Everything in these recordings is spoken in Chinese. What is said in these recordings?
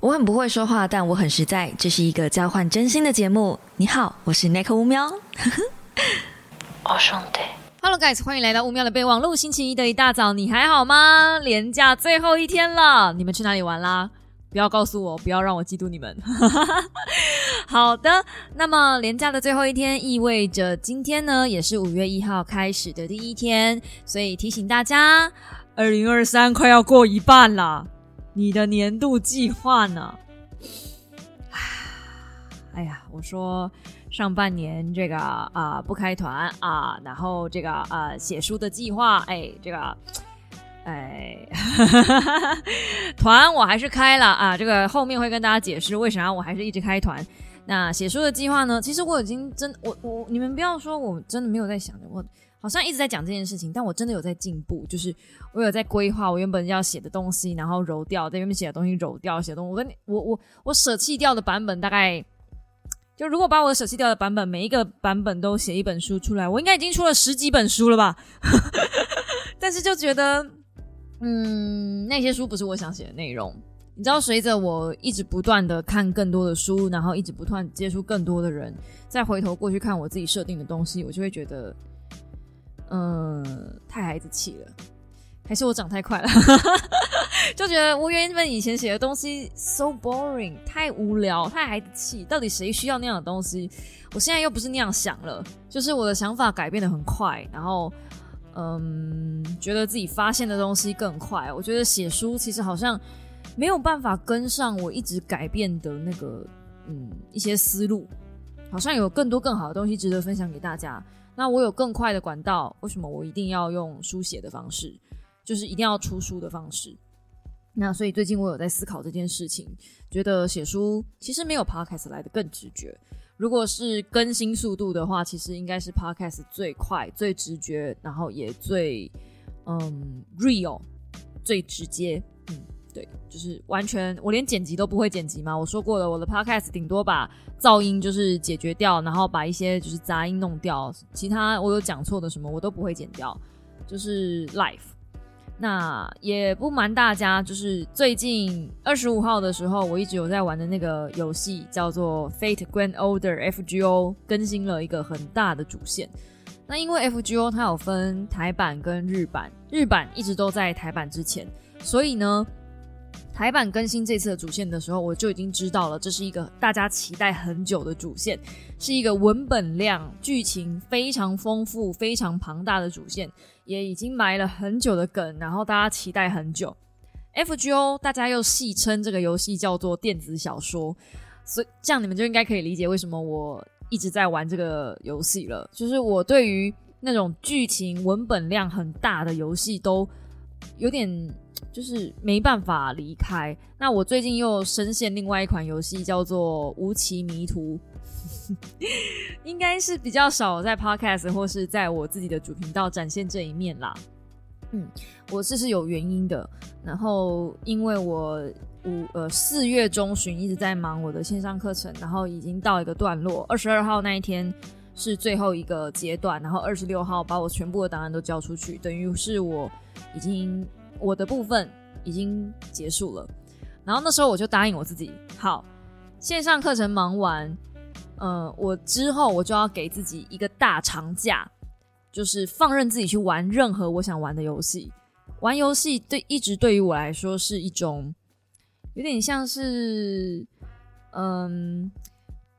我很不会说话，但我很实在。这是一个交换真心的节目。你好，我是 Nick 乌喵。哦，兄弟。Hello guys，欢迎来到乌喵的备忘录。星期一的一大早，你还好吗？连假最后一天了，你们去哪里玩啦？不要告诉我，不要让我嫉妒你们。好的，那么连假的最后一天，意味着今天呢，也是五月一号开始的第一天，所以提醒大家，二零二三快要过一半了。你的年度计划呢？哎呀，我说上半年这个啊不开团啊，然后这个啊写书的计划，哎，这个哎 团我还是开了啊，这个后面会跟大家解释为啥我还是一直开团。那写书的计划呢？其实我已经真我我你们不要说我真的没有在想着我。好像一直在讲这件事情，但我真的有在进步，就是我有在规划我原本要写的东西，然后揉掉，在原本写的东西揉掉，写东西。我跟你，我我我舍弃掉的版本大概，就如果把我舍弃掉的版本每一个版本都写一本书出来，我应该已经出了十几本书了吧？但是就觉得，嗯，那些书不是我想写的内容。你知道，随着我一直不断的看更多的书，然后一直不断接触更多的人，再回头过去看我自己设定的东西，我就会觉得。嗯，太孩子气了，还是我长太快了，就觉得我原本以前写的东西 so boring，太无聊，太孩子气。到底谁需要那样的东西？我现在又不是那样想了，就是我的想法改变的很快，然后嗯，觉得自己发现的东西更快。我觉得写书其实好像没有办法跟上我一直改变的那个嗯一些思路，好像有更多更好的东西值得分享给大家。那我有更快的管道，为什么我一定要用书写的方式？就是一定要出书的方式。那所以最近我有在思考这件事情，觉得写书其实没有 podcast 来的更直觉。如果是更新速度的话，其实应该是 podcast 最快、最直觉，然后也最嗯 real、最直接。就是完全，我连剪辑都不会剪辑嘛。我说过了，我的 podcast 顶多把噪音就是解决掉，然后把一些就是杂音弄掉，其他我有讲错的什么我都不会剪掉，就是 life。那也不瞒大家，就是最近二十五号的时候，我一直有在玩的那个游戏叫做 Fate Grand Order FGO，更新了一个很大的主线。那因为 FGO 它有分台版跟日版，日版一直都在台版之前，所以呢。台版更新这次的主线的时候，我就已经知道了，这是一个大家期待很久的主线，是一个文本量、剧情非常丰富、非常庞大的主线，也已经埋了很久的梗，然后大家期待很久。FGO 大家又戏称这个游戏叫做电子小说，所以这样你们就应该可以理解为什么我一直在玩这个游戏了。就是我对于那种剧情文本量很大的游戏都有点。就是没办法离开。那我最近又深陷另外一款游戏，叫做《无期迷途》，应该是比较少在 Podcast 或是在我自己的主频道展现这一面啦。嗯，我这是有原因的。然后因为我五呃四月中旬一直在忙我的线上课程，然后已经到一个段落。二十二号那一天是最后一个阶段，然后二十六号把我全部的档案都交出去，等于是我已经。我的部分已经结束了，然后那时候我就答应我自己，好，线上课程忙完，嗯，我之后我就要给自己一个大长假，就是放任自己去玩任何我想玩的游戏。玩游戏对一直对于我来说是一种有点像是嗯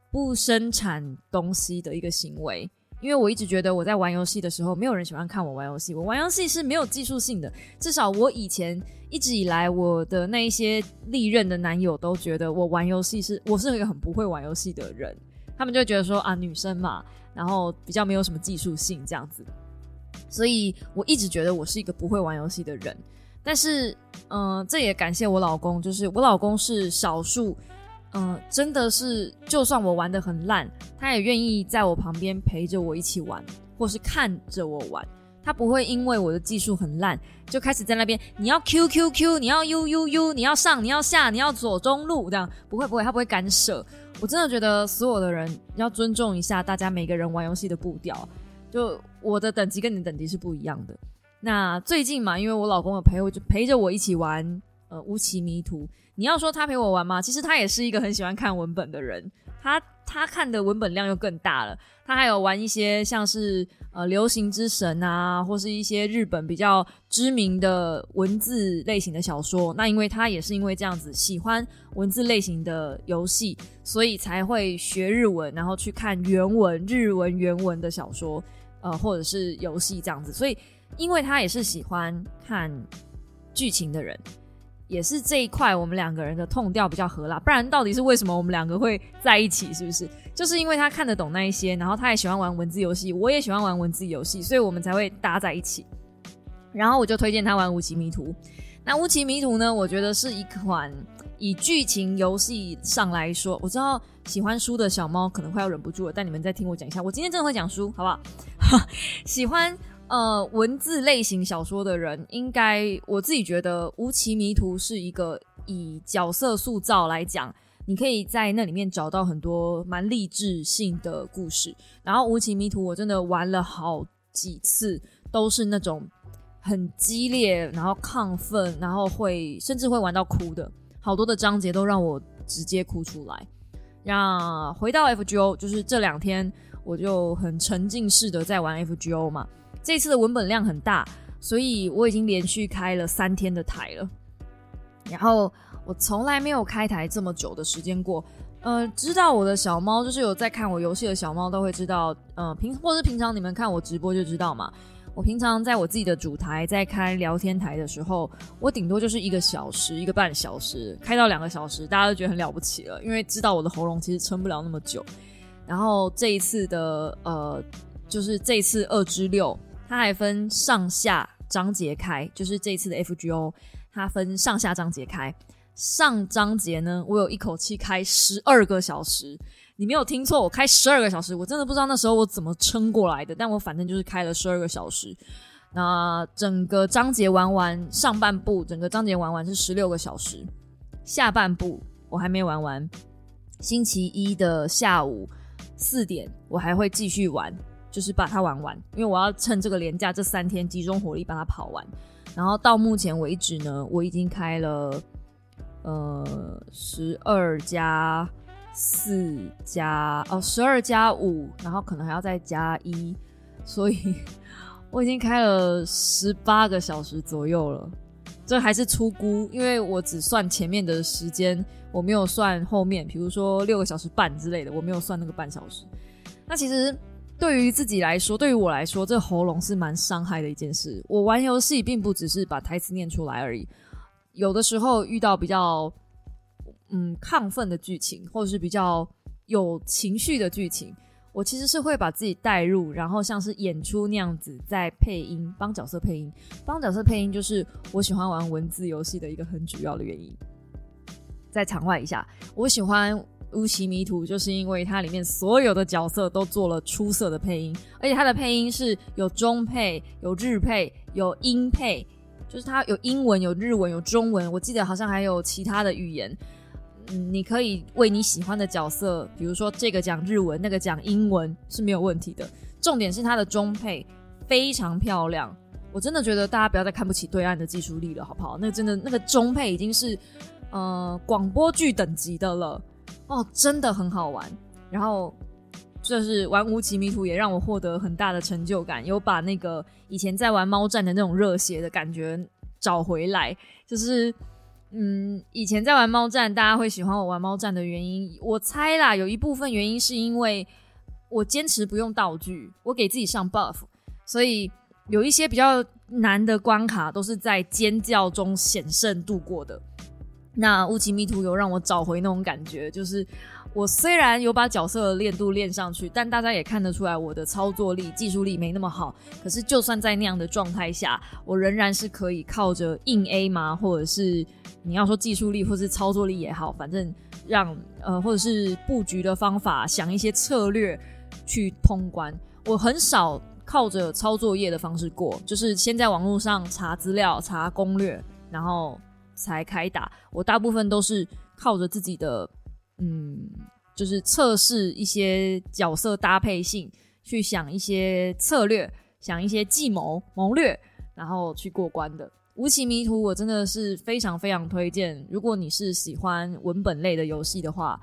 不生产东西的一个行为。因为我一直觉得我在玩游戏的时候，没有人喜欢看我玩游戏。我玩游戏是没有技术性的，至少我以前一直以来，我的那一些历任的男友都觉得我玩游戏是我是一个很不会玩游戏的人。他们就觉得说啊，女生嘛，然后比较没有什么技术性这样子。所以我一直觉得我是一个不会玩游戏的人。但是，嗯，这也感谢我老公，就是我老公是少数。嗯，真的是，就算我玩的很烂，他也愿意在我旁边陪着我一起玩，或是看着我玩。他不会因为我的技术很烂，就开始在那边你要 Q Q Q，你要 U U U，你要上，你要下，你要左中路这样，不会不会，他不会干涉。我真的觉得所有的人要尊重一下大家每个人玩游戏的步调。就我的等级跟你的等级是不一样的。那最近嘛，因为我老公有陪我，就陪着我一起玩。呃乌奇迷途。你要说他陪我玩吗？其实他也是一个很喜欢看文本的人，他他看的文本量又更大了。他还有玩一些像是呃流行之神啊，或是一些日本比较知名的文字类型的小说。那因为他也是因为这样子喜欢文字类型的游戏，所以才会学日文，然后去看原文日文原文的小说，呃或者是游戏这样子。所以因为他也是喜欢看剧情的人。也是这一块，我们两个人的痛调比较合啦。不然到底是为什么我们两个会在一起？是不是？就是因为他看得懂那一些，然后他也喜欢玩文字游戏，我也喜欢玩文字游戏，所以我们才会搭在一起。然后我就推荐他玩《无奇迷途》。那《无奇迷途》呢？我觉得是一款以剧情游戏上来说，我知道喜欢书的小猫可能快要忍不住了，但你们再听我讲一下，我今天真的会讲书，好不好？喜欢。呃，文字类型小说的人，应该我自己觉得《无奇迷途》是一个以角色塑造来讲，你可以在那里面找到很多蛮励志性的故事。然后《无奇迷途》我真的玩了好几次，都是那种很激烈，然后亢奋，然后会甚至会玩到哭的，好多的章节都让我直接哭出来。那回到 FGO，就是这两天我就很沉浸式的在玩 FGO 嘛。这次的文本量很大，所以我已经连续开了三天的台了。然后我从来没有开台这么久的时间过。呃，知道我的小猫，就是有在看我游戏的小猫，都会知道。嗯，平或是平常你们看我直播就知道嘛。我平常在我自己的主台在开聊天台的时候，我顶多就是一个小时、一个半小时，开到两个小时，大家都觉得很了不起了，因为知道我的喉咙其实撑不了那么久。然后这一次的呃，就是这一次二之六。它还分上下章节开，就是这一次的 FGO，它分上下章节开。上章节呢，我有一口气开十二个小时，你没有听错，我开十二个小时，我真的不知道那时候我怎么撑过来的，但我反正就是开了十二个小时。那整个章节玩完上半部，整个章节玩完是十六个小时，下半部我还没玩完。星期一的下午四点，我还会继续玩。就是把它玩完，因为我要趁这个连假这三天集中火力把它跑完。然后到目前为止呢，我已经开了呃十二加四加哦十二加五，然后可能还要再加一，所以 我已经开了十八个小时左右了。这还是出估，因为我只算前面的时间，我没有算后面，比如说六个小时半之类的，我没有算那个半小时。那其实。对于自己来说，对于我来说，这喉咙是蛮伤害的一件事。我玩游戏并不只是把台词念出来而已，有的时候遇到比较嗯亢奋的剧情，或者是比较有情绪的剧情，我其实是会把自己带入，然后像是演出那样子在配音，帮角色配音，帮角色配音，就是我喜欢玩文字游戏的一个很主要的原因。在场外一下，我喜欢。乌奇迷途就是因为它里面所有的角色都做了出色的配音，而且它的配音是有中配、有日配、有英配，就是它有英文、有日文、有中文，我记得好像还有其他的语言。嗯，你可以为你喜欢的角色，比如说这个讲日文，那个讲英文是没有问题的。重点是它的中配非常漂亮，我真的觉得大家不要再看不起对岸的技术力了，好不好？那真的那个中配已经是呃广播剧等级的了。哦，真的很好玩。然后就是玩无极迷途也让我获得很大的成就感，有把那个以前在玩猫战的那种热血的感觉找回来。就是嗯，以前在玩猫战，大家会喜欢我玩猫战的原因，我猜啦，有一部分原因是因为我坚持不用道具，我给自己上 buff，所以有一些比较难的关卡都是在尖叫中险胜度过的。那雾奇迷途有让我找回那种感觉，就是我虽然有把角色的练度练上去，但大家也看得出来我的操作力、技术力没那么好。可是就算在那样的状态下，我仍然是可以靠着硬 A 嘛，或者是你要说技术力或是操作力也好，反正让呃或者是布局的方法，想一些策略去通关。我很少靠着操作业的方式过，就是先在网络上查资料、查攻略，然后。才开打，我大部分都是靠着自己的，嗯，就是测试一些角色搭配性，去想一些策略，想一些计谋谋略，然后去过关的。无奇迷途我真的是非常非常推荐，如果你是喜欢文本类的游戏的话，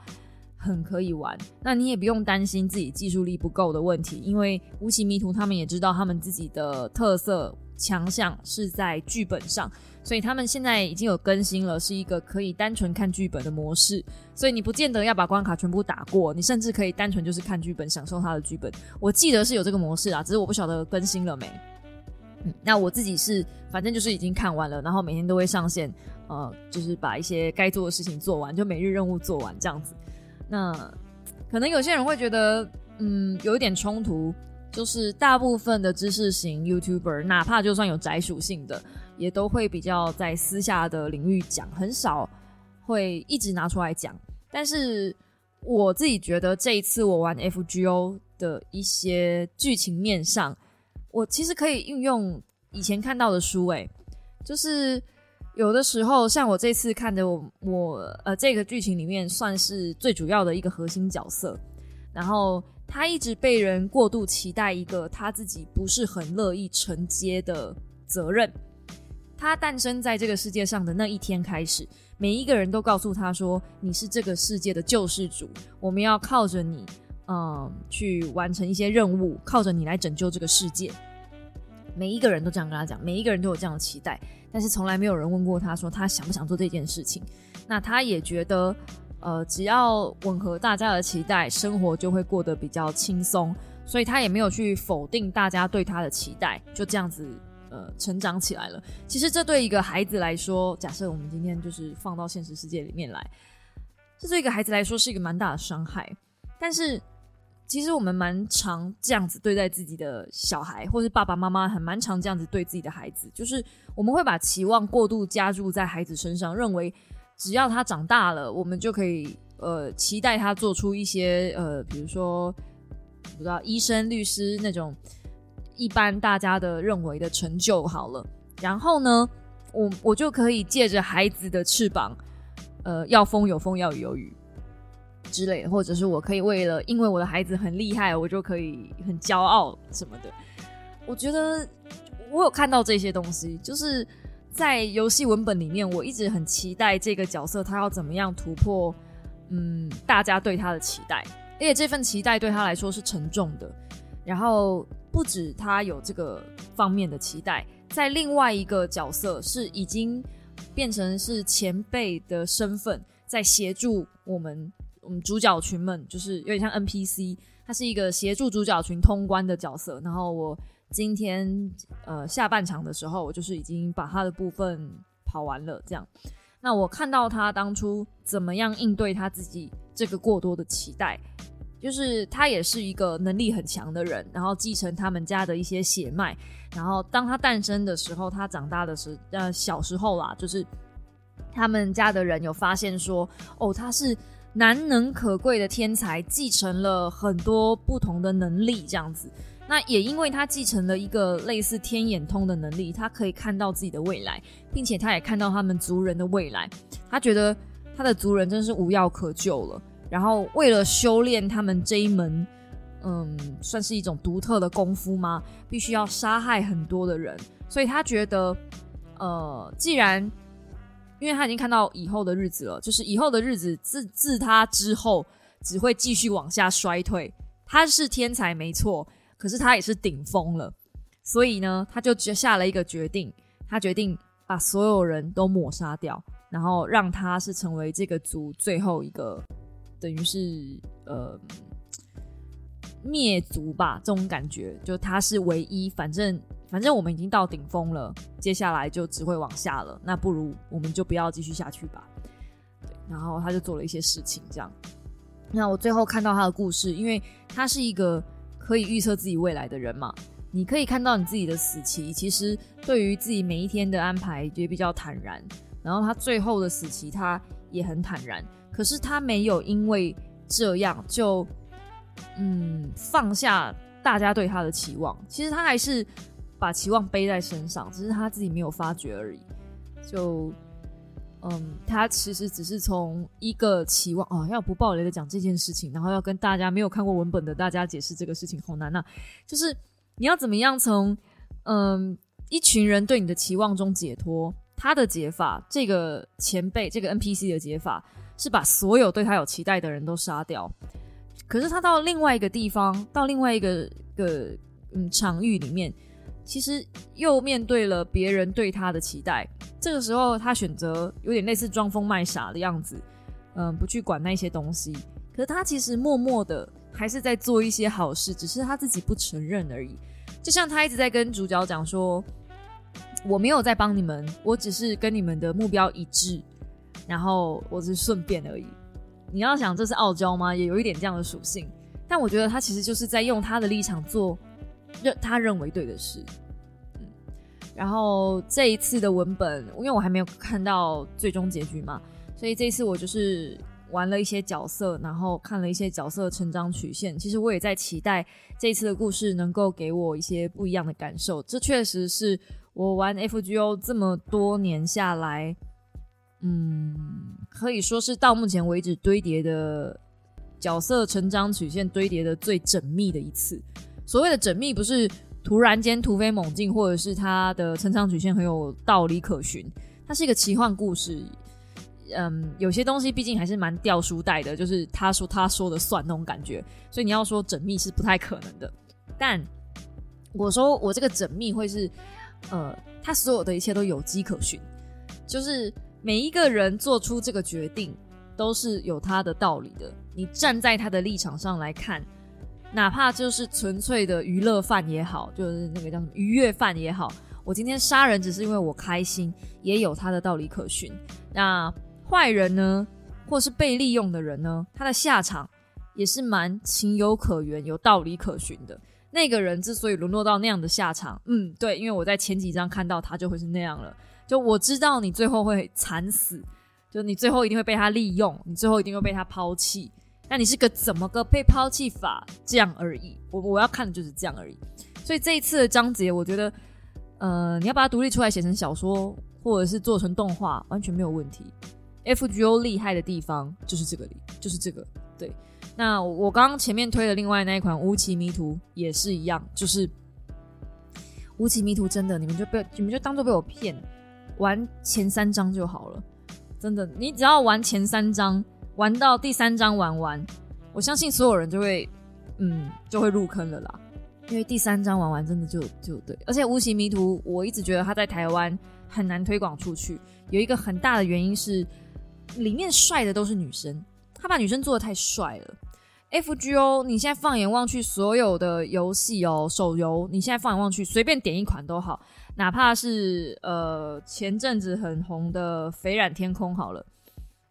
很可以玩。那你也不用担心自己技术力不够的问题，因为无奇迷途他们也知道他们自己的特色强项是在剧本上。所以他们现在已经有更新了，是一个可以单纯看剧本的模式。所以你不见得要把关卡全部打过，你甚至可以单纯就是看剧本，享受它的剧本。我记得是有这个模式啊，只是我不晓得更新了没。嗯，那我自己是反正就是已经看完了，然后每天都会上线，呃，就是把一些该做的事情做完，就每日任务做完这样子。那可能有些人会觉得，嗯，有一点冲突，就是大部分的知识型 YouTuber，哪怕就算有宅属性的。也都会比较在私下的领域讲，很少会一直拿出来讲。但是我自己觉得这一次我玩 FGO 的一些剧情面上，我其实可以运用以前看到的书，诶，就是有的时候像我这次看的，我我呃这个剧情里面算是最主要的一个核心角色，然后他一直被人过度期待一个他自己不是很乐意承接的责任。他诞生在这个世界上的那一天开始，每一个人都告诉他说：“你是这个世界的救世主，我们要靠着你，嗯，去完成一些任务，靠着你来拯救这个世界。”每一个人都这样跟他讲，每一个人都有这样的期待，但是从来没有人问过他说他想不想做这件事情。那他也觉得，呃，只要吻合大家的期待，生活就会过得比较轻松，所以他也没有去否定大家对他的期待，就这样子。呃，成长起来了。其实这对一个孩子来说，假设我们今天就是放到现实世界里面来，这对一个孩子来说是一个蛮大的伤害。但是，其实我们蛮常这样子对待自己的小孩，或是爸爸妈妈很蛮常这样子对自己的孩子，就是我们会把期望过度加注在孩子身上，认为只要他长大了，我们就可以呃期待他做出一些呃，比如说不知道医生、律师那种。一般大家的认为的成就好了，然后呢，我我就可以借着孩子的翅膀，呃，要风有风，要雨有雨之类的，或者是我可以为了因为我的孩子很厉害，我就可以很骄傲什么的。我觉得我有看到这些东西，就是在游戏文本里面，我一直很期待这个角色他要怎么样突破，嗯，大家对他的期待，而且这份期待对他来说是沉重的，然后。不止他有这个方面的期待，在另外一个角色是已经变成是前辈的身份，在协助我们我们主角群们，就是有点像 NPC，他是一个协助主角群通关的角色。然后我今天呃下半场的时候，我就是已经把他的部分跑完了。这样，那我看到他当初怎么样应对他自己这个过多的期待。就是他也是一个能力很强的人，然后继承他们家的一些血脉，然后当他诞生的时候，他长大的时呃小时候啦，就是他们家的人有发现说，哦，他是难能可贵的天才，继承了很多不同的能力这样子。那也因为他继承了一个类似天眼通的能力，他可以看到自己的未来，并且他也看到他们族人的未来，他觉得他的族人真是无药可救了。然后为了修炼他们这一门，嗯，算是一种独特的功夫吗？必须要杀害很多的人，所以他觉得，呃，既然，因为他已经看到以后的日子了，就是以后的日子自自他之后只会继续往下衰退。他是天才没错，可是他也是顶峰了，所以呢，他就下了一个决定，他决定把所有人都抹杀掉，然后让他是成为这个族最后一个。等于是呃灭族吧，这种感觉，就他是唯一，反正反正我们已经到顶峰了，接下来就只会往下了，那不如我们就不要继续下去吧。对，然后他就做了一些事情，这样。那我最后看到他的故事，因为他是一个可以预测自己未来的人嘛，你可以看到你自己的死期，其实对于自己每一天的安排也比较坦然。然后他最后的死期，他也很坦然。可是他没有因为这样就嗯放下大家对他的期望，其实他还是把期望背在身上，只是他自己没有发觉而已。就嗯，他其实只是从一个期望啊，要不暴雷的讲这件事情，然后要跟大家没有看过文本的大家解释这个事情好难呐。就是你要怎么样从嗯一群人对你的期望中解脱。他的解法，这个前辈，这个 NPC 的解法是把所有对他有期待的人都杀掉。可是他到另外一个地方，到另外一个个嗯场域里面，其实又面对了别人对他的期待。这个时候，他选择有点类似装疯卖傻的样子，嗯，不去管那些东西。可是他其实默默的还是在做一些好事，只是他自己不承认而已。就像他一直在跟主角讲说。我没有在帮你们，我只是跟你们的目标一致，然后我只是顺便而已。你要想这是傲娇吗？也有一点这样的属性，但我觉得他其实就是在用他的立场做认他认为对的事。嗯，然后这一次的文本，因为我还没有看到最终结局嘛，所以这一次我就是玩了一些角色，然后看了一些角色成长曲线。其实我也在期待这一次的故事能够给我一些不一样的感受。这确实是。我玩 FGO 这么多年下来，嗯，可以说是到目前为止堆叠的角色成长曲线堆叠的最缜密的一次。所谓的缜密，不是突然间突飞猛进，或者是它的成长曲线很有道理可循。它是一个奇幻故事，嗯，有些东西毕竟还是蛮掉书袋的，就是他说他说的算那种感觉。所以你要说缜密是不太可能的。但我说我这个缜密会是。呃，他所有的一切都有迹可循，就是每一个人做出这个决定都是有他的道理的。你站在他的立场上来看，哪怕就是纯粹的娱乐犯也好，就是那个叫什么愉悦犯也好，我今天杀人只是因为我开心，也有他的道理可循。那坏人呢，或是被利用的人呢，他的下场也是蛮情有可原、有道理可循的。那个人之所以沦落到那样的下场，嗯，对，因为我在前几章看到他就会是那样了。就我知道你最后会惨死，就你最后一定会被他利用，你最后一定会被他抛弃。那你是个怎么个被抛弃法？这样而已。我我要看的就是这样而已。所以这一次的章节，我觉得，呃，你要把它独立出来写成小说，或者是做成动画，完全没有问题。FGO 厉害的地方就是这个，就是这个，对。那我刚刚前面推的另外那一款《无期迷途》也是一样，就是《无期迷途》真的，你们就被你们就当做被我骗，玩前三章就好了。真的，你只要玩前三章，玩到第三章玩完，我相信所有人就会，嗯，就会入坑了啦。因为第三章玩完，真的就就对。而且《无期迷途》，我一直觉得它在台湾很难推广出去，有一个很大的原因是，里面帅的都是女生，他把女生做的太帅了。FGO，你现在放眼望去，所有的游戏哦，手游，你现在放眼望去，随便点一款都好，哪怕是呃前阵子很红的《肥染天空》好了，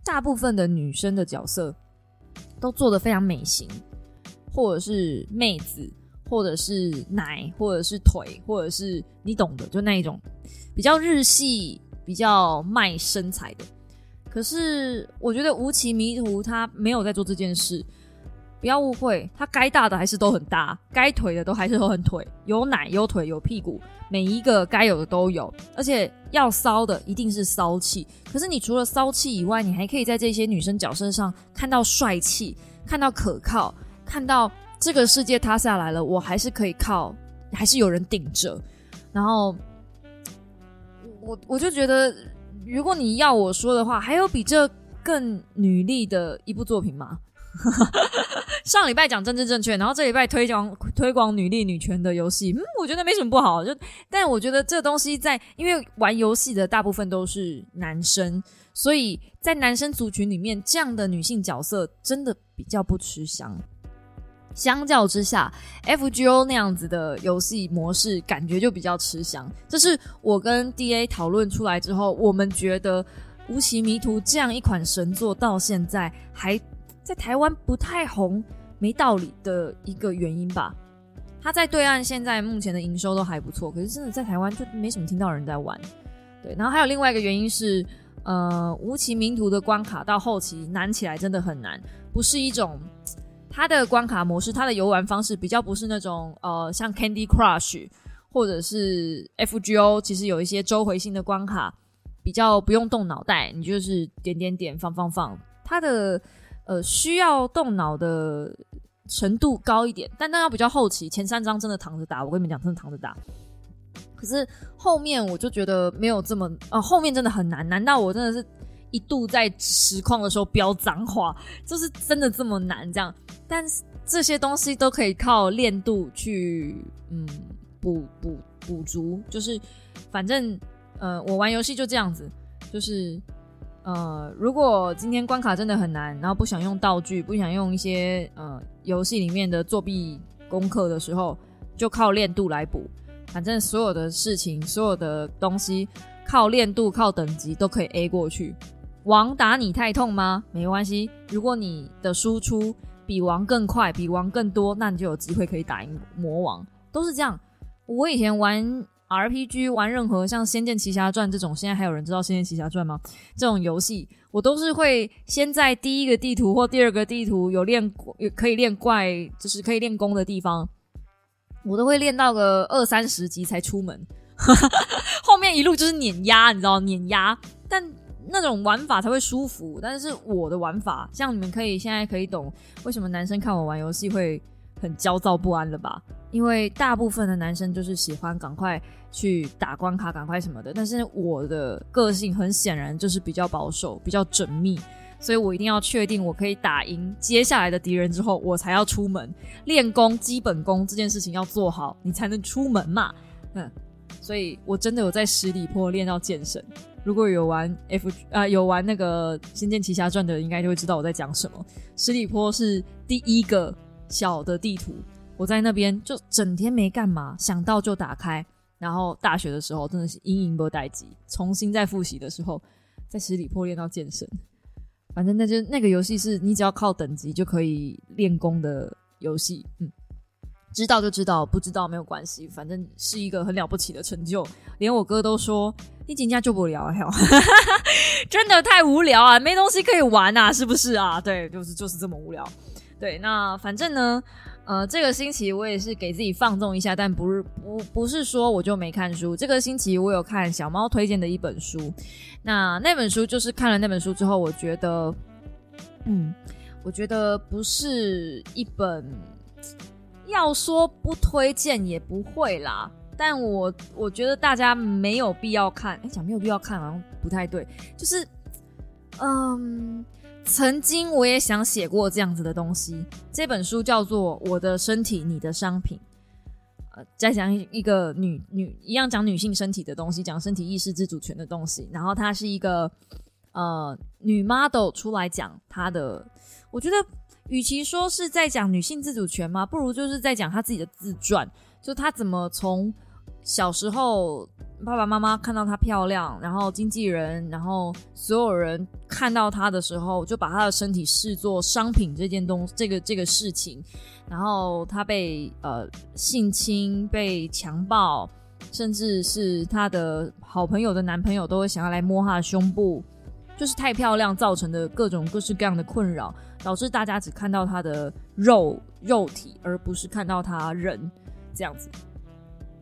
大部分的女生的角色都做的非常美型，或者是妹子，或者是奶，或者是腿，或者是你懂的，就那一种比较日系、比较卖身材的。可是我觉得《吴奇迷途》他没有在做这件事。不要误会，他该大的还是都很大，该腿的都还是都很腿，有奶有腿有屁股，每一个该有的都有，而且要骚的一定是骚气。可是你除了骚气以外，你还可以在这些女生角色上看到帅气，看到可靠，看到这个世界塌下来了，我还是可以靠，还是有人顶着。然后，我我就觉得，如果你要我说的话，还有比这更女力的一部作品吗？上礼拜讲政治正确，然后这礼拜推广推广女力女权的游戏，嗯，我觉得没什么不好。就，但我觉得这东西在，因为玩游戏的大部分都是男生，所以在男生族群里面，这样的女性角色真的比较不吃香。相较之下，FGO 那样子的游戏模式感觉就比较吃香。这是我跟 DA 讨论出来之后，我们觉得《无期迷途》这样一款神作到现在还。在台湾不太红，没道理的一个原因吧。他在对岸现在目前的营收都还不错，可是真的在台湾就没什么听到人在玩。对，然后还有另外一个原因是，呃，无奇名图的关卡到后期难起来真的很难，不是一种它的关卡模式，它的游玩方式比较不是那种呃像 Candy Crush 或者是 FGO，其实有一些周回性的关卡，比较不用动脑袋，你就是点点点放放放，它的。呃，需要动脑的程度高一点，但那要比较后期，前三章真的躺着打。我跟你们讲，真的躺着打。可是后面我就觉得没有这么呃，后面真的很难。难道我真的是一度在实况的时候飙脏话，就是真的这么难这样？但是这些东西都可以靠练度去嗯补补补足，就是反正呃，我玩游戏就这样子，就是呃，如果今天关卡真的很难，然后不想用道具，不想用一些呃游戏里面的作弊功课的时候，就靠练度来补。反正所有的事情，所有的东西，靠练度、靠等级都可以 A 过去。王打你太痛吗？没关系，如果你的输出比王更快，比王更多，那你就有机会可以打赢魔王。都是这样。我以前玩 RPG，玩任何像《仙剑奇侠传》这种，现在还有人知道《仙剑奇侠传》吗？这种游戏，我都是会先在第一个地图或第二个地图有练有可以练怪，就是可以练功的地方。我都会练到个二三十级才出门，后面一路就是碾压，你知道碾压，但那种玩法才会舒服。但是我的玩法，像你们可以现在可以懂为什么男生看我玩游戏会很焦躁不安了吧？因为大部分的男生就是喜欢赶快去打关卡，赶快什么的。但是我的个性很显然就是比较保守，比较缜密。所以我一定要确定我可以打赢接下来的敌人之后，我才要出门练功。基本功这件事情要做好，你才能出门嘛。嗯，所以我真的有在十里坡练到剑神。如果有玩 F 啊，有玩那个《仙剑奇侠传》的，应该就会知道我在讲什么。十里坡是第一个小的地图，我在那边就整天没干嘛，想到就打开。然后大学的时候真的是阴影波待机，重新再复习的时候，在十里坡练到健身。反正那就那个游戏是你只要靠等级就可以练功的游戏，嗯，知道就知道，不知道没有关系，反正是一个很了不起的成就。连我哥都说你今天就不聊，真的太无聊啊，没东西可以玩啊，是不是啊？对，就是就是这么无聊。对，那反正呢。呃，这个星期我也是给自己放纵一下，但不是不不是说我就没看书。这个星期我有看小猫推荐的一本书，那那本书就是看了那本书之后，我觉得，嗯，我觉得不是一本要说不推荐也不会啦，但我我觉得大家没有必要看。哎，讲没有必要看好像不太对，就是，嗯。曾经我也想写过这样子的东西，这本书叫做《我的身体，你的商品》。呃，再讲一个女女一样讲女性身体的东西，讲身体意识自主权的东西。然后它是一个呃女 model 出来讲她的，我觉得与其说是在讲女性自主权嘛，不如就是在讲她自己的自传，就她怎么从小时候。爸爸妈妈看到她漂亮，然后经纪人，然后所有人看到她的时候，就把她的身体视作商品这件东这个这个事情，然后她被呃性侵、被强暴，甚至是她的好朋友的男朋友都会想要来摸她的胸部，就是太漂亮造成的各种各式各样的困扰，导致大家只看到她的肉肉体，而不是看到她人这样子。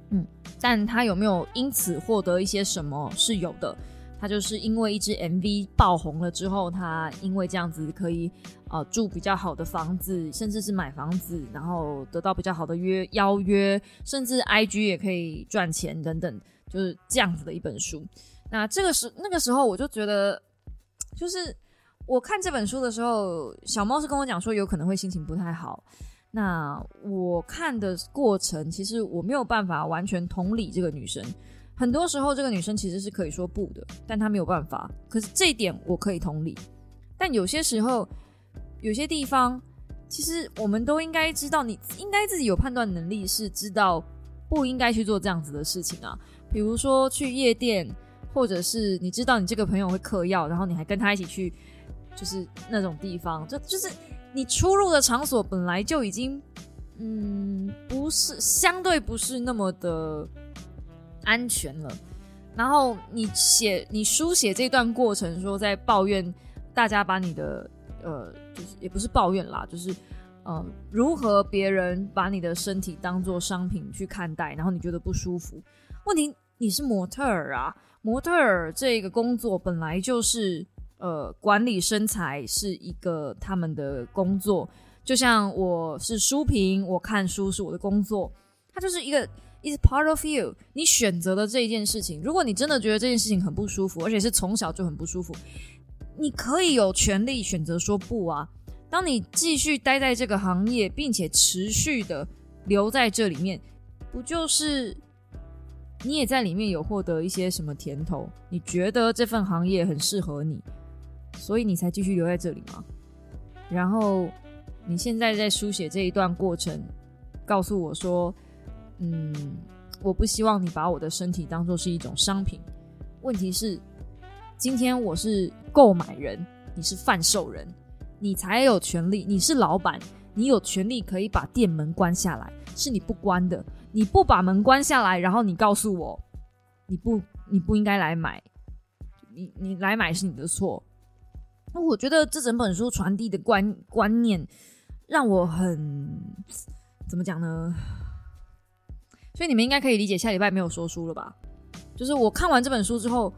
嗯，但他有没有因此获得一些什么？是有的。他就是因为一支 MV 爆红了之后，他因为这样子可以呃住比较好的房子，甚至是买房子，然后得到比较好的约邀约，甚至 IG 也可以赚钱等等，就是这样子的一本书。那这个时那个时候我就觉得，就是我看这本书的时候，小猫是跟我讲说有可能会心情不太好。那我看的过程，其实我没有办法完全同理这个女生。很多时候，这个女生其实是可以说不的，但她没有办法。可是这一点我可以同理。但有些时候，有些地方，其实我们都应该知道，你应该自己有判断能力，是知道不应该去做这样子的事情啊。比如说去夜店，或者是你知道你这个朋友会嗑药，然后你还跟他一起去，就是那种地方，就就是。你出入的场所本来就已经，嗯，不是相对不是那么的安全了。然后你写你书写这段过程，说在抱怨大家把你的呃，就是也不是抱怨啦，就是呃，如何别人把你的身体当做商品去看待，然后你觉得不舒服。问题你是模特儿啊，模特儿这个工作本来就是。呃，管理身材是一个他们的工作，就像我是书评，我看书是我的工作，它就是一个 is part of you。你选择的这一件事情，如果你真的觉得这件事情很不舒服，而且是从小就很不舒服，你可以有权利选择说不啊。当你继续待在这个行业，并且持续的留在这里面，不就是你也在里面有获得一些什么甜头？你觉得这份行业很适合你，所以你才继续留在这里吗？然后你现在在书写这一段过程，告诉我说：“嗯，我不希望你把我的身体当做是一种商品。”问题是，今天我是购买人，你是贩售人，你才有权利。你是老板，你有权利可以把店门关下来，是你不关的。你不把门关下来，然后你告诉我，你不，你不应该来买，你你来买是你的错。那我觉得这整本书传递的观观念让我很怎么讲呢？所以你们应该可以理解下礼拜没有说书了吧？就是我看完这本书之后，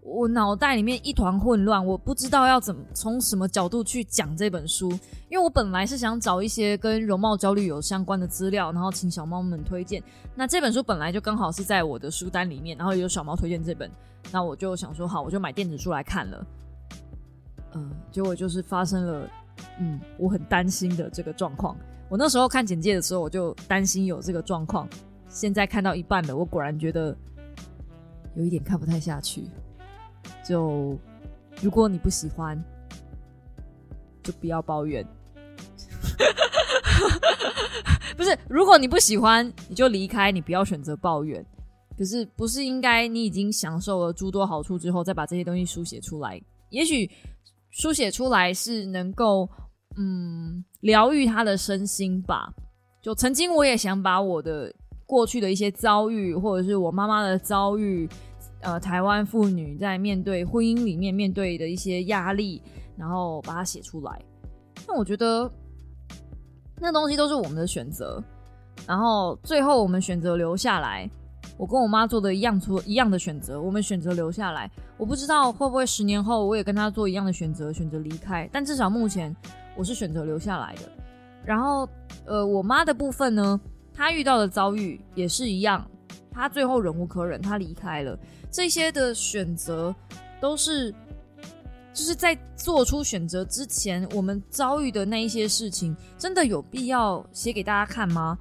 我脑袋里面一团混乱，我不知道要怎么从什么角度去讲这本书。因为我本来是想找一些跟容貌焦虑有相关的资料，然后请小猫们推荐。那这本书本来就刚好是在我的书单里面，然后有小猫推荐这本，那我就想说好，我就买电子书来看了。嗯，结果就是发生了，嗯，我很担心的这个状况。我那时候看简介的时候，我就担心有这个状况。现在看到一半了，我果然觉得有一点看不太下去。就如果你不喜欢，就不要抱怨。不是，如果你不喜欢，你就离开，你不要选择抱怨。可是，不是应该你已经享受了诸多好处之后，再把这些东西书写出来？也许。书写出来是能够，嗯，疗愈他的身心吧。就曾经我也想把我的过去的一些遭遇，或者是我妈妈的遭遇，呃，台湾妇女在面对婚姻里面面对的一些压力，然后把它写出来。但我觉得那东西都是我们的选择，然后最后我们选择留下来。我跟我妈做的一样出一样的选择，我们选择留下来。我不知道会不会十年后我也跟她做一样的选择，选择离开。但至少目前我是选择留下来的。然后，呃，我妈的部分呢，她遇到的遭遇也是一样，她最后忍无可忍，她离开了。这些的选择都是就是在做出选择之前，我们遭遇的那一些事情，真的有必要写给大家看吗？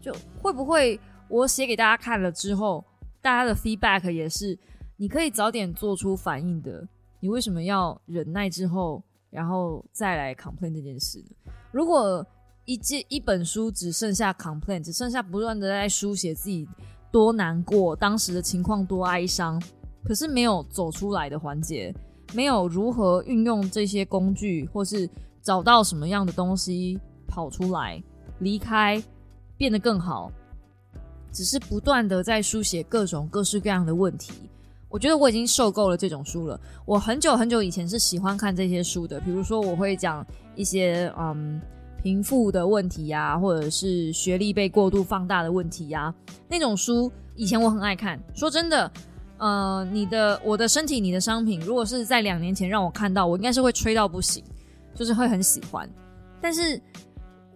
就会不会？我写给大家看了之后，大家的 feedback 也是，你可以早点做出反应的。你为什么要忍耐之后，然后再来 complain 这件事呢？如果一件一本书只剩下 complain，只剩下不断的在书写自己多难过，当时的情况多哀伤，可是没有走出来的环节，没有如何运用这些工具，或是找到什么样的东西跑出来，离开，变得更好。只是不断的在书写各种各式各样的问题，我觉得我已经受够了这种书了。我很久很久以前是喜欢看这些书的，比如说我会讲一些嗯贫富的问题呀，或者是学历被过度放大的问题呀，那种书以前我很爱看。说真的，呃，你的我的身体，你的商品，如果是在两年前让我看到，我应该是会吹到不行，就是会很喜欢，但是。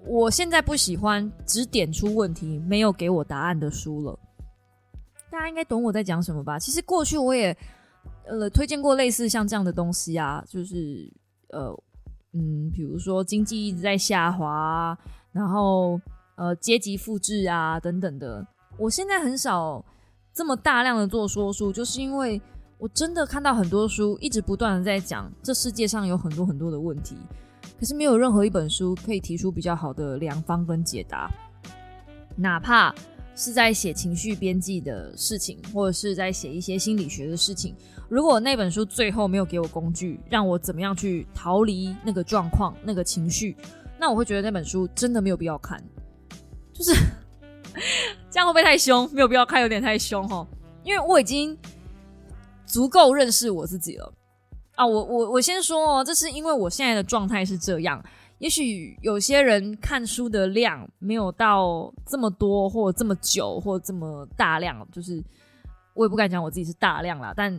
我现在不喜欢只点出问题没有给我答案的书了。大家应该懂我在讲什么吧？其实过去我也呃推荐过类似像这样的东西啊，就是呃嗯，比如说经济一直在下滑，然后呃阶级复制啊等等的。我现在很少这么大量的做说书，就是因为我真的看到很多书一直不断的在讲这世界上有很多很多的问题。可是没有任何一本书可以提出比较好的良方跟解答，哪怕是在写情绪编辑的事情，或者是在写一些心理学的事情。如果那本书最后没有给我工具，让我怎么样去逃离那个状况、那个情绪，那我会觉得那本书真的没有必要看。就是 这样会不会太凶？没有必要看，有点太凶哈。因为我已经足够认识我自己了。啊，我我我先说哦，这是因为我现在的状态是这样。也许有些人看书的量没有到这么多，或这么久，或这么大量，就是我也不敢讲我自己是大量啦。但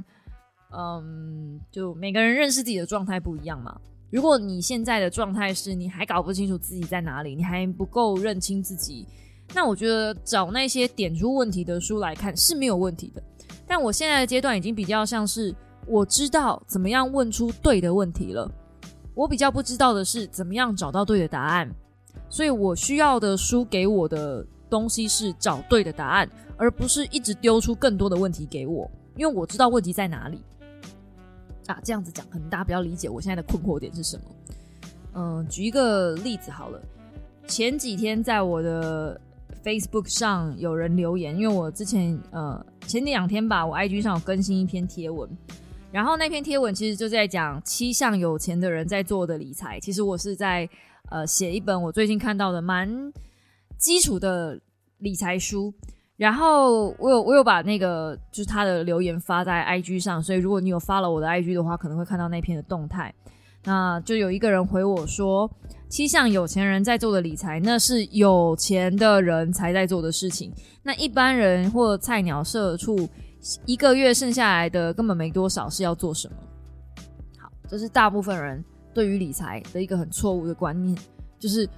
嗯，就每个人认识自己的状态不一样嘛。如果你现在的状态是你还搞不清楚自己在哪里，你还不够认清自己，那我觉得找那些点出问题的书来看是没有问题的。但我现在的阶段已经比较像是我知道怎么样问出对的问题了，我比较不知道的是怎么样找到对的答案。所以我需要的书给我的东西是找对的答案，而不是一直丢出更多的问题给我，因为我知道问题在哪里。啊，这样子讲可能大家比较理解我现在的困惑点是什么。嗯，举一个例子好了，前几天在我的 Facebook 上有人留言，因为我之前呃前两天吧，我 IG 上有更新一篇贴文，然后那篇贴文其实就在讲七项有钱的人在做的理财，其实我是在。呃，写一本我最近看到的蛮基础的理财书，然后我有我有把那个就是他的留言发在 IG 上，所以如果你有发了我的 IG 的话，可能会看到那篇的动态。那就有一个人回我说，七项有钱人在做的理财，那是有钱的人才在做的事情，那一般人或菜鸟社畜一个月剩下来的根本没多少，是要做什么？好，这是大部分人。对于理财的一个很错误的观念，就是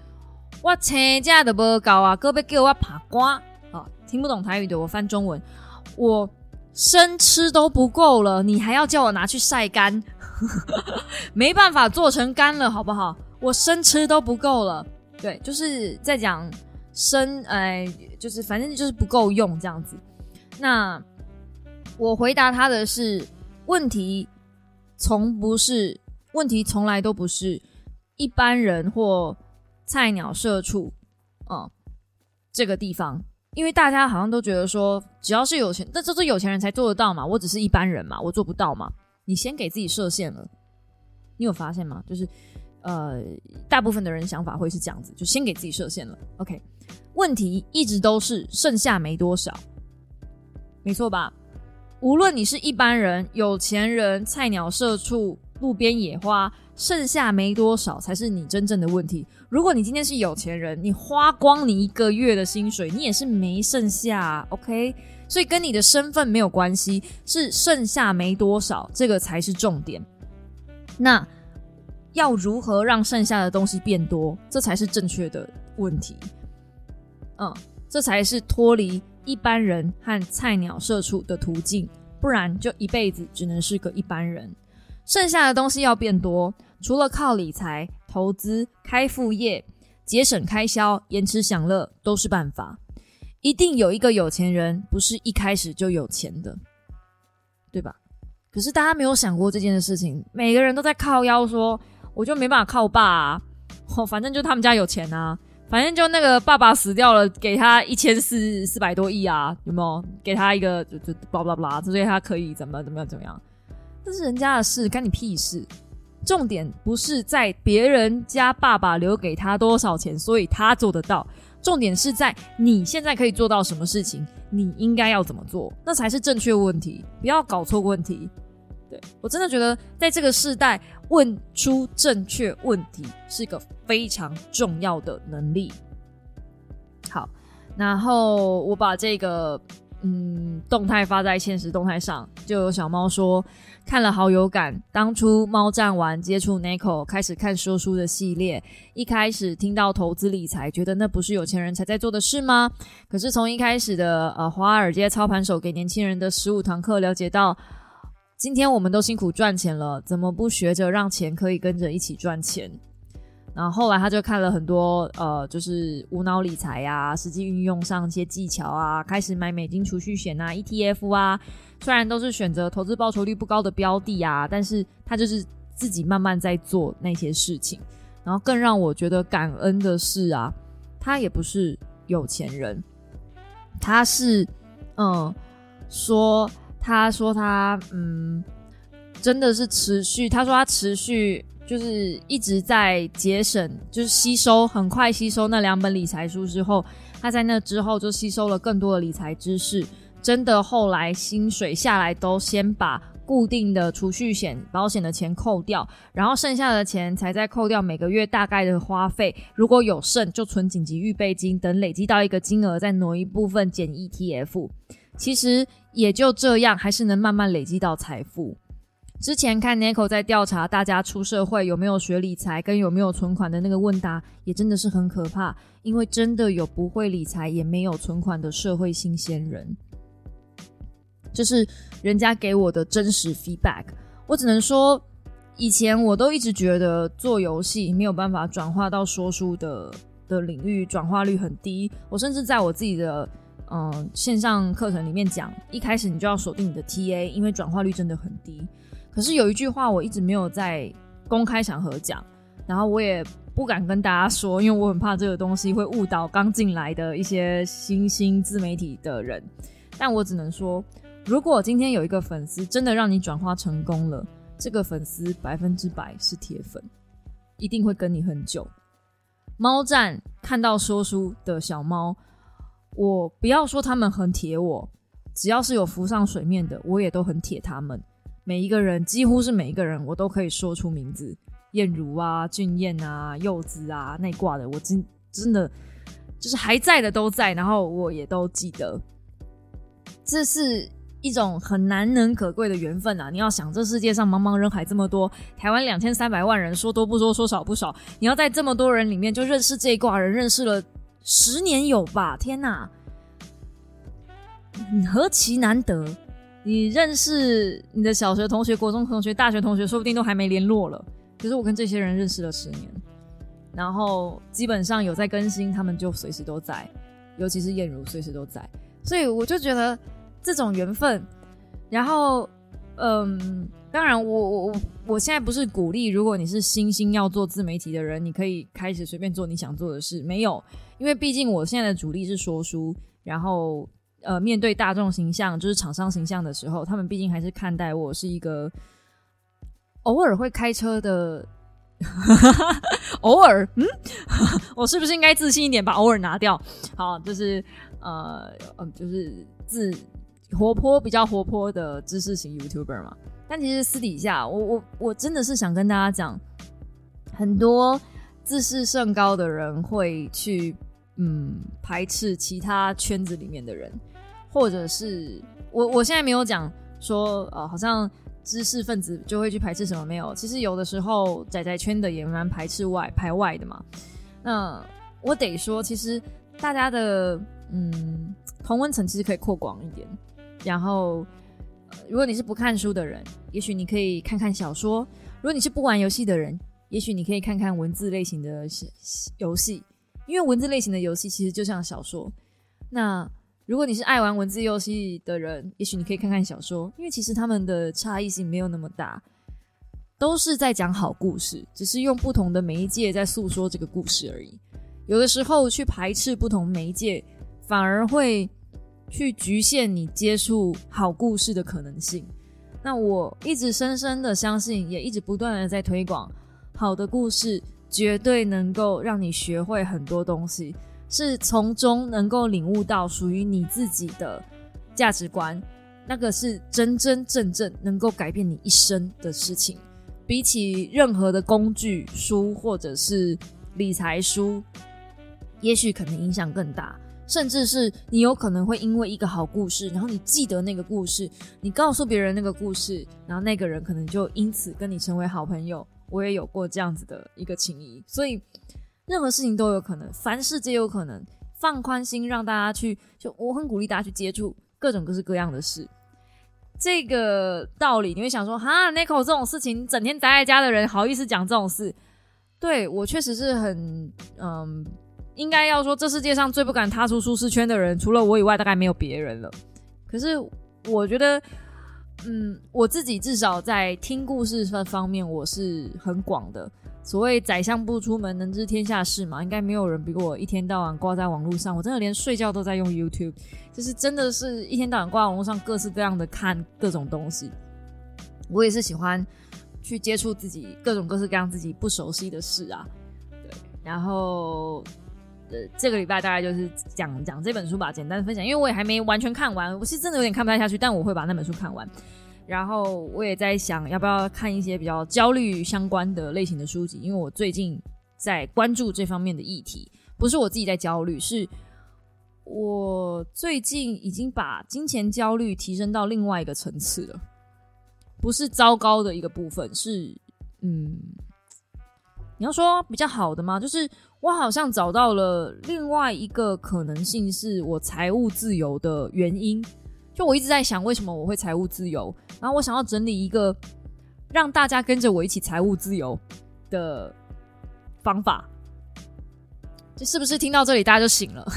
我钱价的不高啊，哥别给我爬瓜啊！听不懂台语的，我翻中文，我生吃都不够了，你还要叫我拿去晒干？没办法做成干了，好不好？我生吃都不够了，对，就是在讲生，哎，就是反正就是不够用这样子。那我回答他的是，问题从不是。问题从来都不是一般人或菜鸟社畜，嗯，这个地方，因为大家好像都觉得说，只要是有钱，那这是有钱人才做得到嘛？我只是一般人嘛，我做不到嘛？你先给自己设限了，你有发现吗？就是呃，大部分的人想法会是这样子，就先给自己设限了。OK，问题一直都是剩下没多少，没错吧？无论你是一般人、有钱人、菜鸟社畜。路边野花，剩下没多少才是你真正的问题。如果你今天是有钱人，你花光你一个月的薪水，你也是没剩下，OK？所以跟你的身份没有关系，是剩下没多少，这个才是重点。那要如何让剩下的东西变多，这才是正确的问题。嗯，这才是脱离一般人和菜鸟社畜的途径，不然就一辈子只能是个一般人。剩下的东西要变多，除了靠理财、投资、开副业、节省开销、延迟享乐，都是办法。一定有一个有钱人不是一开始就有钱的，对吧？可是大家没有想过这件事情，每个人都在靠腰说，我就没办法靠爸，啊，反正就他们家有钱啊，反正就那个爸爸死掉了，给他一千四四百多亿啊，有没有？给他一个就就巴拉巴拉，所以他可以怎么怎么样怎么样。这是人家的事，干你屁事！重点不是在别人家爸爸留给他多少钱，所以他做得到。重点是在你现在可以做到什么事情，你应该要怎么做，那才是正确问题。不要搞错问题。对我真的觉得，在这个时代，问出正确问题是个非常重要的能力。好，然后我把这个嗯动态发在现实动态上，就有小猫说。看了好有感，当初猫站完接触 Nico，开始看说书的系列。一开始听到投资理财，觉得那不是有钱人才在做的事吗？可是从一开始的呃华尔街操盘手给年轻人的十五堂课，了解到今天我们都辛苦赚钱了，怎么不学着让钱可以跟着一起赚钱？然后后来他就看了很多呃，就是无脑理财呀，实际运用上一些技巧啊，开始买美金储蓄险啊、ETF 啊。虽然都是选择投资报酬率不高的标的啊，但是他就是自己慢慢在做那些事情。然后更让我觉得感恩的是啊，他也不是有钱人，他是嗯，说他说他嗯，真的是持续，他说他持续就是一直在节省，就是吸收很快吸收那两本理财书之后，他在那之后就吸收了更多的理财知识。真的后来薪水下来都先把固定的储蓄险、保险的钱扣掉，然后剩下的钱才再扣掉每个月大概的花费。如果有剩，就存紧急预备金，等累积到一个金额再挪一部分减 ETF。其实也就这样，还是能慢慢累积到财富。之前看 Nico 在调查大家出社会有没有学理财跟有没有存款的那个问答，也真的是很可怕，因为真的有不会理财也没有存款的社会新鲜人，这是人家给我的真实 feedback。我只能说，以前我都一直觉得做游戏没有办法转化到说书的的领域，转化率很低。我甚至在我自己的嗯线上课程里面讲，一开始你就要锁定你的 TA，因为转化率真的很低。可是有一句话我一直没有在公开场合讲，然后我也不敢跟大家说，因为我很怕这个东西会误导刚进来的一些新兴自媒体的人。但我只能说，如果今天有一个粉丝真的让你转化成功了，这个粉丝百分之百是铁粉，一定会跟你很久。猫站看到说书的小猫，我不要说他们很铁我，只要是有浮上水面的，我也都很铁他们。每一个人，几乎是每一个人，我都可以说出名字，燕如啊、俊彦啊、柚子啊那挂的，我真真的就是还在的都在，然后我也都记得。这是一种很难能可贵的缘分啊！你要想，这世界上茫茫人海这么多，台湾两千三百万人，说多不多，说少不少，你要在这么多人里面就认识这一挂人，认识了十年有吧？天哪，何其难得！你认识你的小学同学、国中同学、大学同学，说不定都还没联络了。可是我跟这些人认识了十年，然后基本上有在更新，他们就随时都在，尤其是燕如随时都在。所以我就觉得这种缘分。然后，嗯，当然，我我我我现在不是鼓励，如果你是新兴要做自媒体的人，你可以开始随便做你想做的事。没有，因为毕竟我现在的主力是说书，然后。呃，面对大众形象，就是厂商形象的时候，他们毕竟还是看待我是一个偶尔会开车的，偶尔，嗯，我是不是应该自信一点，把偶尔拿掉？好，就是呃，嗯，就是自活泼比较活泼的知识型 YouTuber 嘛。但其实私底下，我我我真的是想跟大家讲，很多自视甚高的人会去嗯排斥其他圈子里面的人。或者是我我现在没有讲说呃，好像知识分子就会去排斥什么没有。其实有的时候仔仔圈的也蛮排斥外排外的嘛。那我得说，其实大家的嗯同温层其实可以扩广一点。然后，如果你是不看书的人，也许你可以看看小说；如果你是不玩游戏的人，也许你可以看看文字类型的游戏，因为文字类型的游戏其实就像小说。那如果你是爱玩文字游戏的人，也许你可以看看小说，因为其实他们的差异性没有那么大，都是在讲好故事，只是用不同的媒介在诉说这个故事而已。有的时候去排斥不同媒介，反而会去局限你接触好故事的可能性。那我一直深深的相信，也一直不断的在推广，好的故事绝对能够让你学会很多东西。是从中能够领悟到属于你自己的价值观，那个是真真正正能够改变你一生的事情。比起任何的工具书或者是理财书，也许可能影响更大，甚至是你有可能会因为一个好故事，然后你记得那个故事，你告诉别人那个故事，然后那个人可能就因此跟你成为好朋友。我也有过这样子的一个情谊，所以。任何事情都有可能，凡事皆有可能。放宽心，让大家去，就我很鼓励大家去接触各种各式各样的事。这个道理，你会想说，哈，Nico 这种事情，整天宅在家的人，好意思讲这种事？对我确实是很，嗯，应该要说，这世界上最不敢踏出舒适圈的人，除了我以外，大概没有别人了。可是我觉得，嗯，我自己至少在听故事方方面，我是很广的。所谓宰相不出门，能知天下事嘛？应该没有人比我一天到晚挂在网络上。我真的连睡觉都在用 YouTube，就是真的是一天到晚挂在网络上各式各样的看各种东西。我也是喜欢去接触自己各种各式各样自己不熟悉的事啊。对，然后呃，这个礼拜大概就是讲讲这本书吧，简单的分享，因为我也还没完全看完，我是真的有点看不太下去，但我会把那本书看完。然后我也在想，要不要看一些比较焦虑相关的类型的书籍，因为我最近在关注这方面的议题。不是我自己在焦虑，是我最近已经把金钱焦虑提升到另外一个层次了。不是糟糕的一个部分，是嗯，你要说比较好的吗？就是我好像找到了另外一个可能性，是我财务自由的原因。就我一直在想，为什么我会财务自由？然后我想要整理一个让大家跟着我一起财务自由的方法。这是不是听到这里大家就醒了？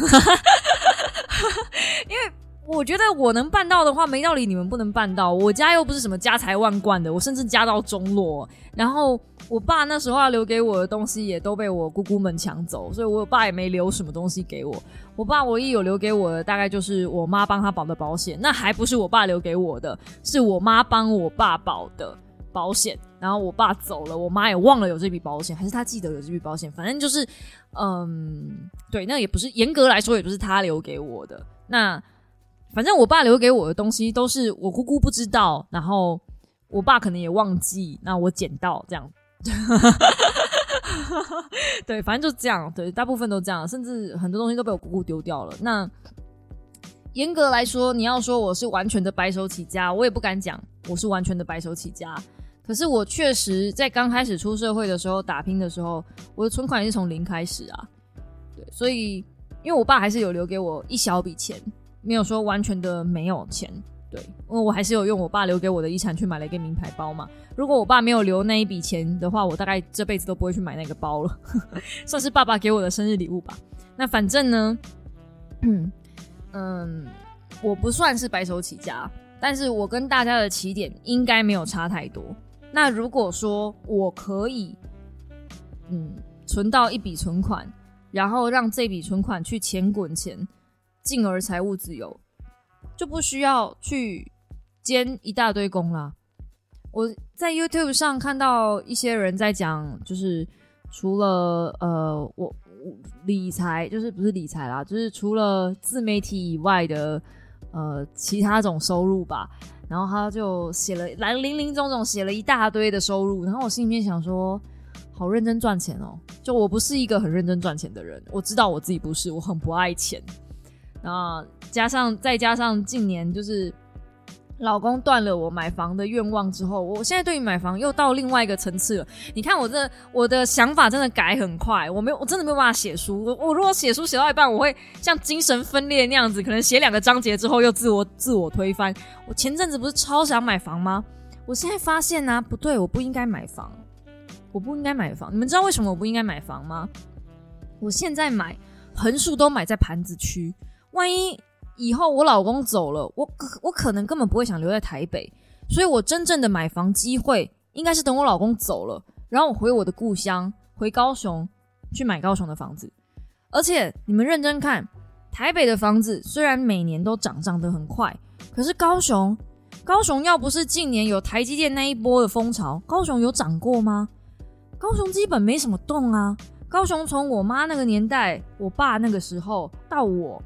因为我觉得我能办到的话，没道理你们不能办到。我家又不是什么家财万贯的，我甚至家道中落。然后我爸那时候要留给我的东西，也都被我姑姑们抢走，所以我爸也没留什么东西给我。我爸唯一有留给我的，大概就是我妈帮他保的保险，那还不是我爸留给我的，是我妈帮我爸保的保险。然后我爸走了，我妈也忘了有这笔保险，还是他记得有这笔保险？反正就是，嗯，对，那也不是严格来说，也不是他留给我的。那反正我爸留给我的东西，都是我姑姑不知道，然后我爸可能也忘记，那我捡到这样。对，反正就这样。对，大部分都这样，甚至很多东西都被我姑姑丢掉了。那严格来说，你要说我是完全的白手起家，我也不敢讲我是完全的白手起家。可是我确实在刚开始出社会的时候打拼的时候，我的存款也是从零开始啊。对，所以因为我爸还是有留给我一小笔钱，没有说完全的没有钱。对，因为我还是有用我爸留给我的遗产去买了一个名牌包嘛。如果我爸没有留那一笔钱的话，我大概这辈子都不会去买那个包了，算是爸爸给我的生日礼物吧。那反正呢，嗯，我不算是白手起家，但是我跟大家的起点应该没有差太多。那如果说我可以，嗯，存到一笔存款，然后让这笔存款去钱滚钱，进而财务自由。就不需要去兼一大堆工啦。我在 YouTube 上看到一些人在讲，就是除了呃，我理财就是不是理财啦，就是除了自媒体以外的呃其他种收入吧。然后他就写了来零零总总写了一大堆的收入，然后我心里面想说，好认真赚钱哦。就我不是一个很认真赚钱的人，我知道我自己不是，我很不爱钱。啊，加上再加上近年就是老公断了我买房的愿望之后，我现在对于买房又到另外一个层次了。你看我这我的想法真的改很快，我没有我真的没有办法写书。我我如果写书写到一半，我会像精神分裂那样子，可能写两个章节之后又自我自我推翻。我前阵子不是超想买房吗？我现在发现呢，不对，我不应该买房，我不应该买房。你们知道为什么我不应该买房吗？我现在买横竖都买在盘子区。万一以后我老公走了，我我可能根本不会想留在台北，所以我真正的买房机会应该是等我老公走了，然后我回我的故乡，回高雄去买高雄的房子。而且你们认真看，台北的房子虽然每年都涨涨得很快，可是高雄，高雄要不是近年有台积电那一波的风潮，高雄有涨过吗？高雄基本没什么动啊。高雄从我妈那个年代，我爸那个时候到我。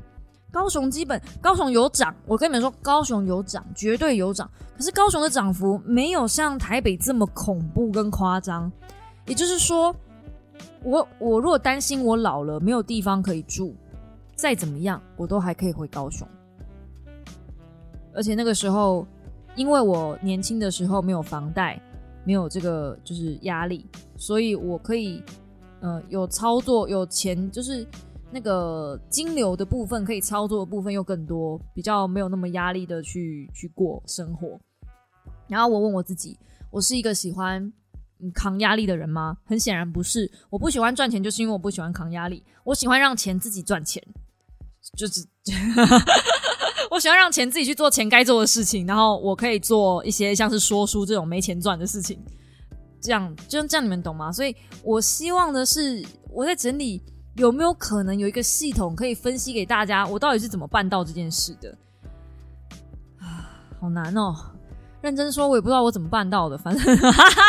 高雄基本高雄有涨，我跟你们说，高雄有涨，绝对有涨。可是高雄的涨幅没有像台北这么恐怖跟夸张。也就是说，我我如果担心我老了没有地方可以住，再怎么样我都还可以回高雄。而且那个时候，因为我年轻的时候没有房贷，没有这个就是压力，所以我可以，呃，有操作有钱就是。那个金流的部分可以操作的部分又更多，比较没有那么压力的去去过生活。然后我问我自己，我是一个喜欢扛压力的人吗？很显然不是。我不喜欢赚钱，就是因为我不喜欢扛压力。我喜欢让钱自己赚钱，就是 我喜欢让钱自己去做钱该做的事情，然后我可以做一些像是说书这种没钱赚的事情。这样就这样，你们懂吗？所以我希望的是我在整理。有没有可能有一个系统可以分析给大家，我到底是怎么办到这件事的？啊，好难哦！认真说，我也不知道我怎么办到的。反正，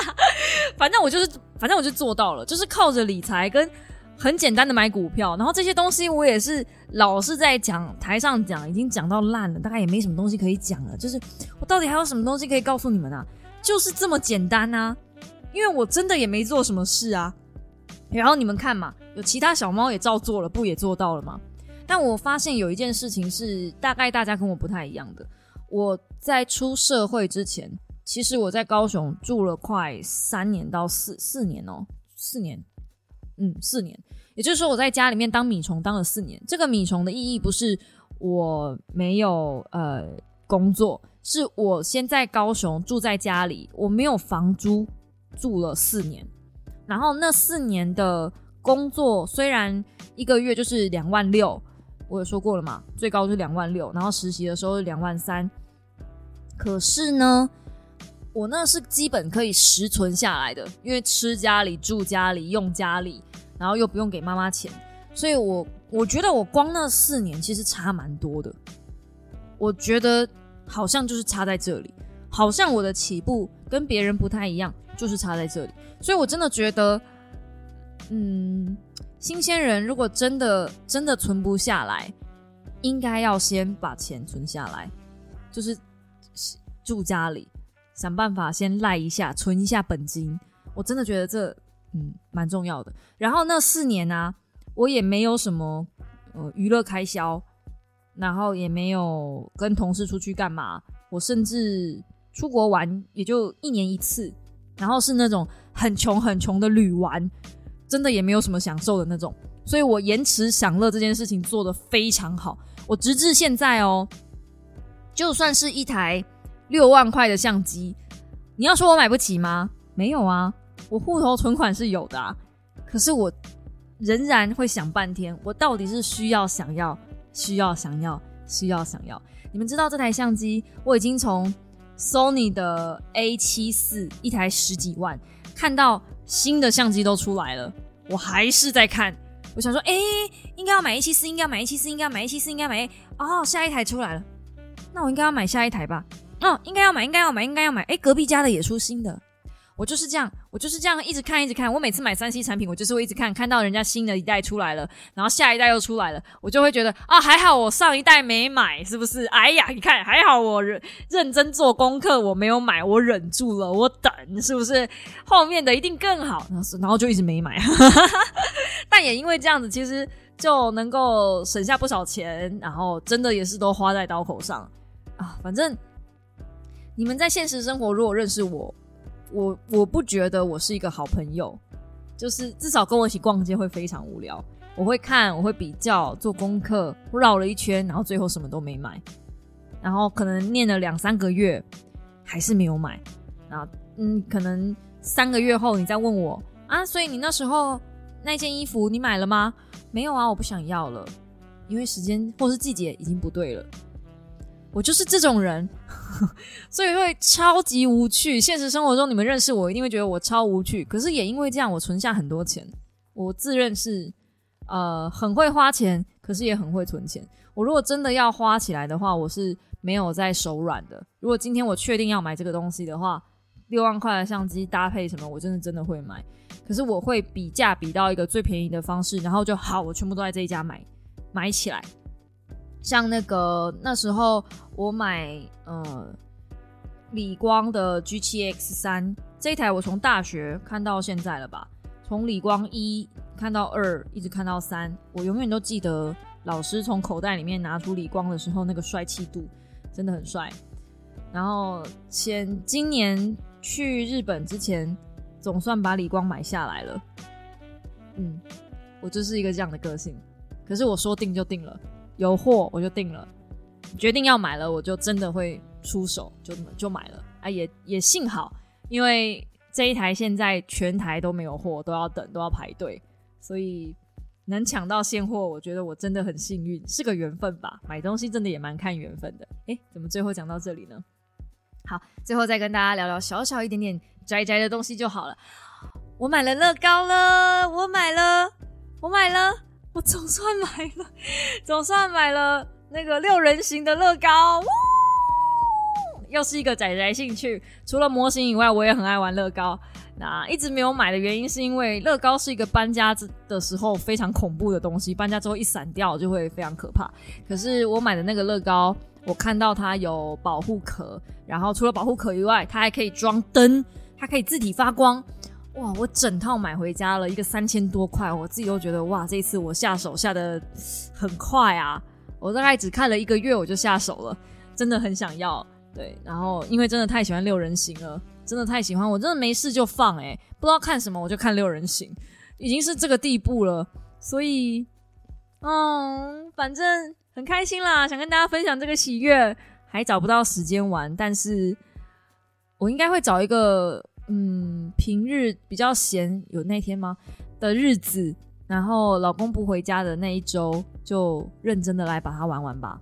反正我就是，反正我就做到了，就是靠着理财跟很简单的买股票，然后这些东西我也是老是在讲台上讲，已经讲到烂了，大概也没什么东西可以讲了。就是我到底还有什么东西可以告诉你们啊？就是这么简单啊！因为我真的也没做什么事啊。然后你们看嘛。有其他小猫也照做了，不也做到了吗？但我发现有一件事情是大概大家跟我不太一样的。我在出社会之前，其实我在高雄住了快三年到四四年哦，四年，嗯，四年。也就是说，我在家里面当米虫当了四年。这个米虫的意义不是我没有呃工作，是我先在高雄住在家里，我没有房租，住了四年。然后那四年的工作虽然一个月就是两万六，我有说过了嘛，最高是两万六。然后实习的时候是两万三，可是呢，我那是基本可以实存下来的，因为吃家里、住家里、用家里。然后又不用给妈妈钱，所以我我觉得我光那四年其实差蛮多的。我觉得好像就是差在这里，好像我的起步跟别人不太一样，就是差在这里。所以我真的觉得，嗯，新鲜人如果真的真的存不下来，应该要先把钱存下来，就是住家里，想办法先赖一下，存一下本金。我真的觉得这。嗯，蛮重要的。然后那四年呢，我也没有什么呃娱乐开销，然后也没有跟同事出去干嘛。我甚至出国玩也就一年一次，然后是那种很穷很穷的旅玩，真的也没有什么享受的那种。所以我延迟享乐这件事情做得非常好。我直至现在哦，就算是一台六万块的相机，你要说我买不起吗？没有啊。我户头存款是有的，啊，可是我仍然会想半天，我到底是需要、想要、需要、想要、需要、想要。你们知道这台相机，我已经从 Sony 的 A 七四一台十几万，看到新的相机都出来了，我还是在看。我想说，哎，应该要买 A 七四，应该要买 A 七四，应该要买 A 七四，应该买 A。哦，下一台出来了，那我应该要买下一台吧？哦，应该要买，应该要买，应该要买。哎，隔壁家的也出新的。我就是这样，我就是这样一直看，一直看。我每次买三 C 产品，我就是会一直看，看到人家新的一代出来了，然后下一代又出来了，我就会觉得啊，还好我上一代没买，是不是？哎呀，你看，还好我认认真做功课，我没有买，我忍住了，我等，是不是？后面的一定更好，然后就一直没买。但也因为这样子，其实就能够省下不少钱，然后真的也是都花在刀口上啊。反正你们在现实生活如果认识我。我我不觉得我是一个好朋友，就是至少跟我一起逛街会非常无聊。我会看，我会比较，做功课，绕了一圈，然后最后什么都没买，然后可能念了两三个月还是没有买。然后嗯，可能三个月后你再问我啊，所以你那时候那件衣服你买了吗？没有啊，我不想要了，因为时间或是季节已经不对了。我就是这种人，所以会超级无趣。现实生活中，你们认识我，一定会觉得我超无趣。可是也因为这样，我存下很多钱。我自认是呃很会花钱，可是也很会存钱。我如果真的要花起来的话，我是没有在手软的。如果今天我确定要买这个东西的话，六万块的相机搭配什么，我真的真的会买。可是我会比价比到一个最便宜的方式，然后就好，我全部都在这一家买买起来。像那个那时候我买呃理光的 G 七 X 三这一台，我从大学看到现在了吧？从理光一看到二，一直看到三，我永远都记得老师从口袋里面拿出理光的时候那个帅气度，真的很帅。然后前今年去日本之前，总算把理光买下来了。嗯，我就是一个这样的个性，可是我说定就定了。有货我就定了，决定要买了，我就真的会出手，就就买了啊！也也幸好，因为这一台现在全台都没有货，都要等，都要排队，所以能抢到现货，我觉得我真的很幸运，是个缘分吧。买东西真的也蛮看缘分的。诶，怎么最后讲到这里呢？好，最后再跟大家聊聊小小一点点宅宅的东西就好了。我买了乐高了，我买了，我买了。我总算买了，总算买了那个六人形的乐高，又是一个仔仔兴趣。除了模型以外，我也很爱玩乐高。那一直没有买的原因，是因为乐高是一个搬家的时候非常恐怖的东西，搬家之后一散掉就会非常可怕。可是我买的那个乐高，我看到它有保护壳，然后除了保护壳以外，它还可以装灯，它可以自体发光。哇！我整套买回家了一个三千多块，我自己都觉得哇，这一次我下手下的很快啊！我大概只看了一个月我就下手了，真的很想要。对，然后因为真的太喜欢六人行了，真的太喜欢，我真的没事就放，哎，不知道看什么我就看六人行，已经是这个地步了，所以，嗯，反正很开心啦，想跟大家分享这个喜悦，还找不到时间玩，但是我应该会找一个，嗯，平日比较闲，有那天吗？的日子，然后老公不回家的那一周，就认真的来把它玩完吧，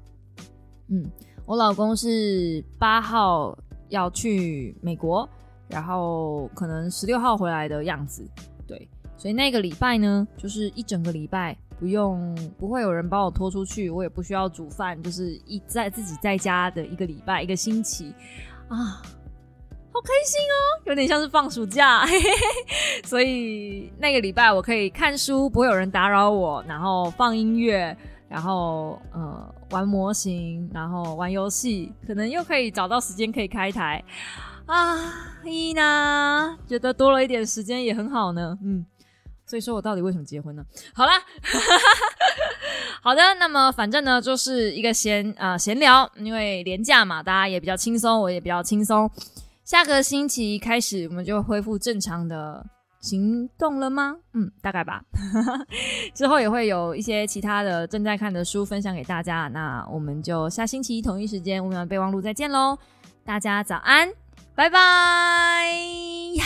嗯。我老公是八号要去美国，然后可能十六号回来的样子，对，所以那个礼拜呢，就是一整个礼拜不用，不会有人把我拖出去，我也不需要煮饭，就是一在自己在家的一个礼拜，一个星期。啊，好开心哦，有点像是放暑假，嘿嘿嘿，所以那个礼拜我可以看书，不会有人打扰我，然后放音乐。然后呃玩模型，然后玩游戏，可能又可以找到时间可以开台啊！一呢觉得多了一点时间也很好呢，嗯，所以说我到底为什么结婚呢？好啦，好的，那么反正呢就是一个闲啊闲聊，因为廉价嘛，大家也比较轻松，我也比较轻松。下个星期开始，我们就恢复正常的。行动了吗？嗯，大概吧。之后也会有一些其他的正在看的书分享给大家。那我们就下星期同一时间，我们备忘录再见喽！大家早安，拜拜呀！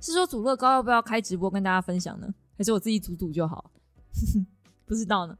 是说组乐高要不要开直播跟大家分享呢？还是我自己组组就好？不知道呢。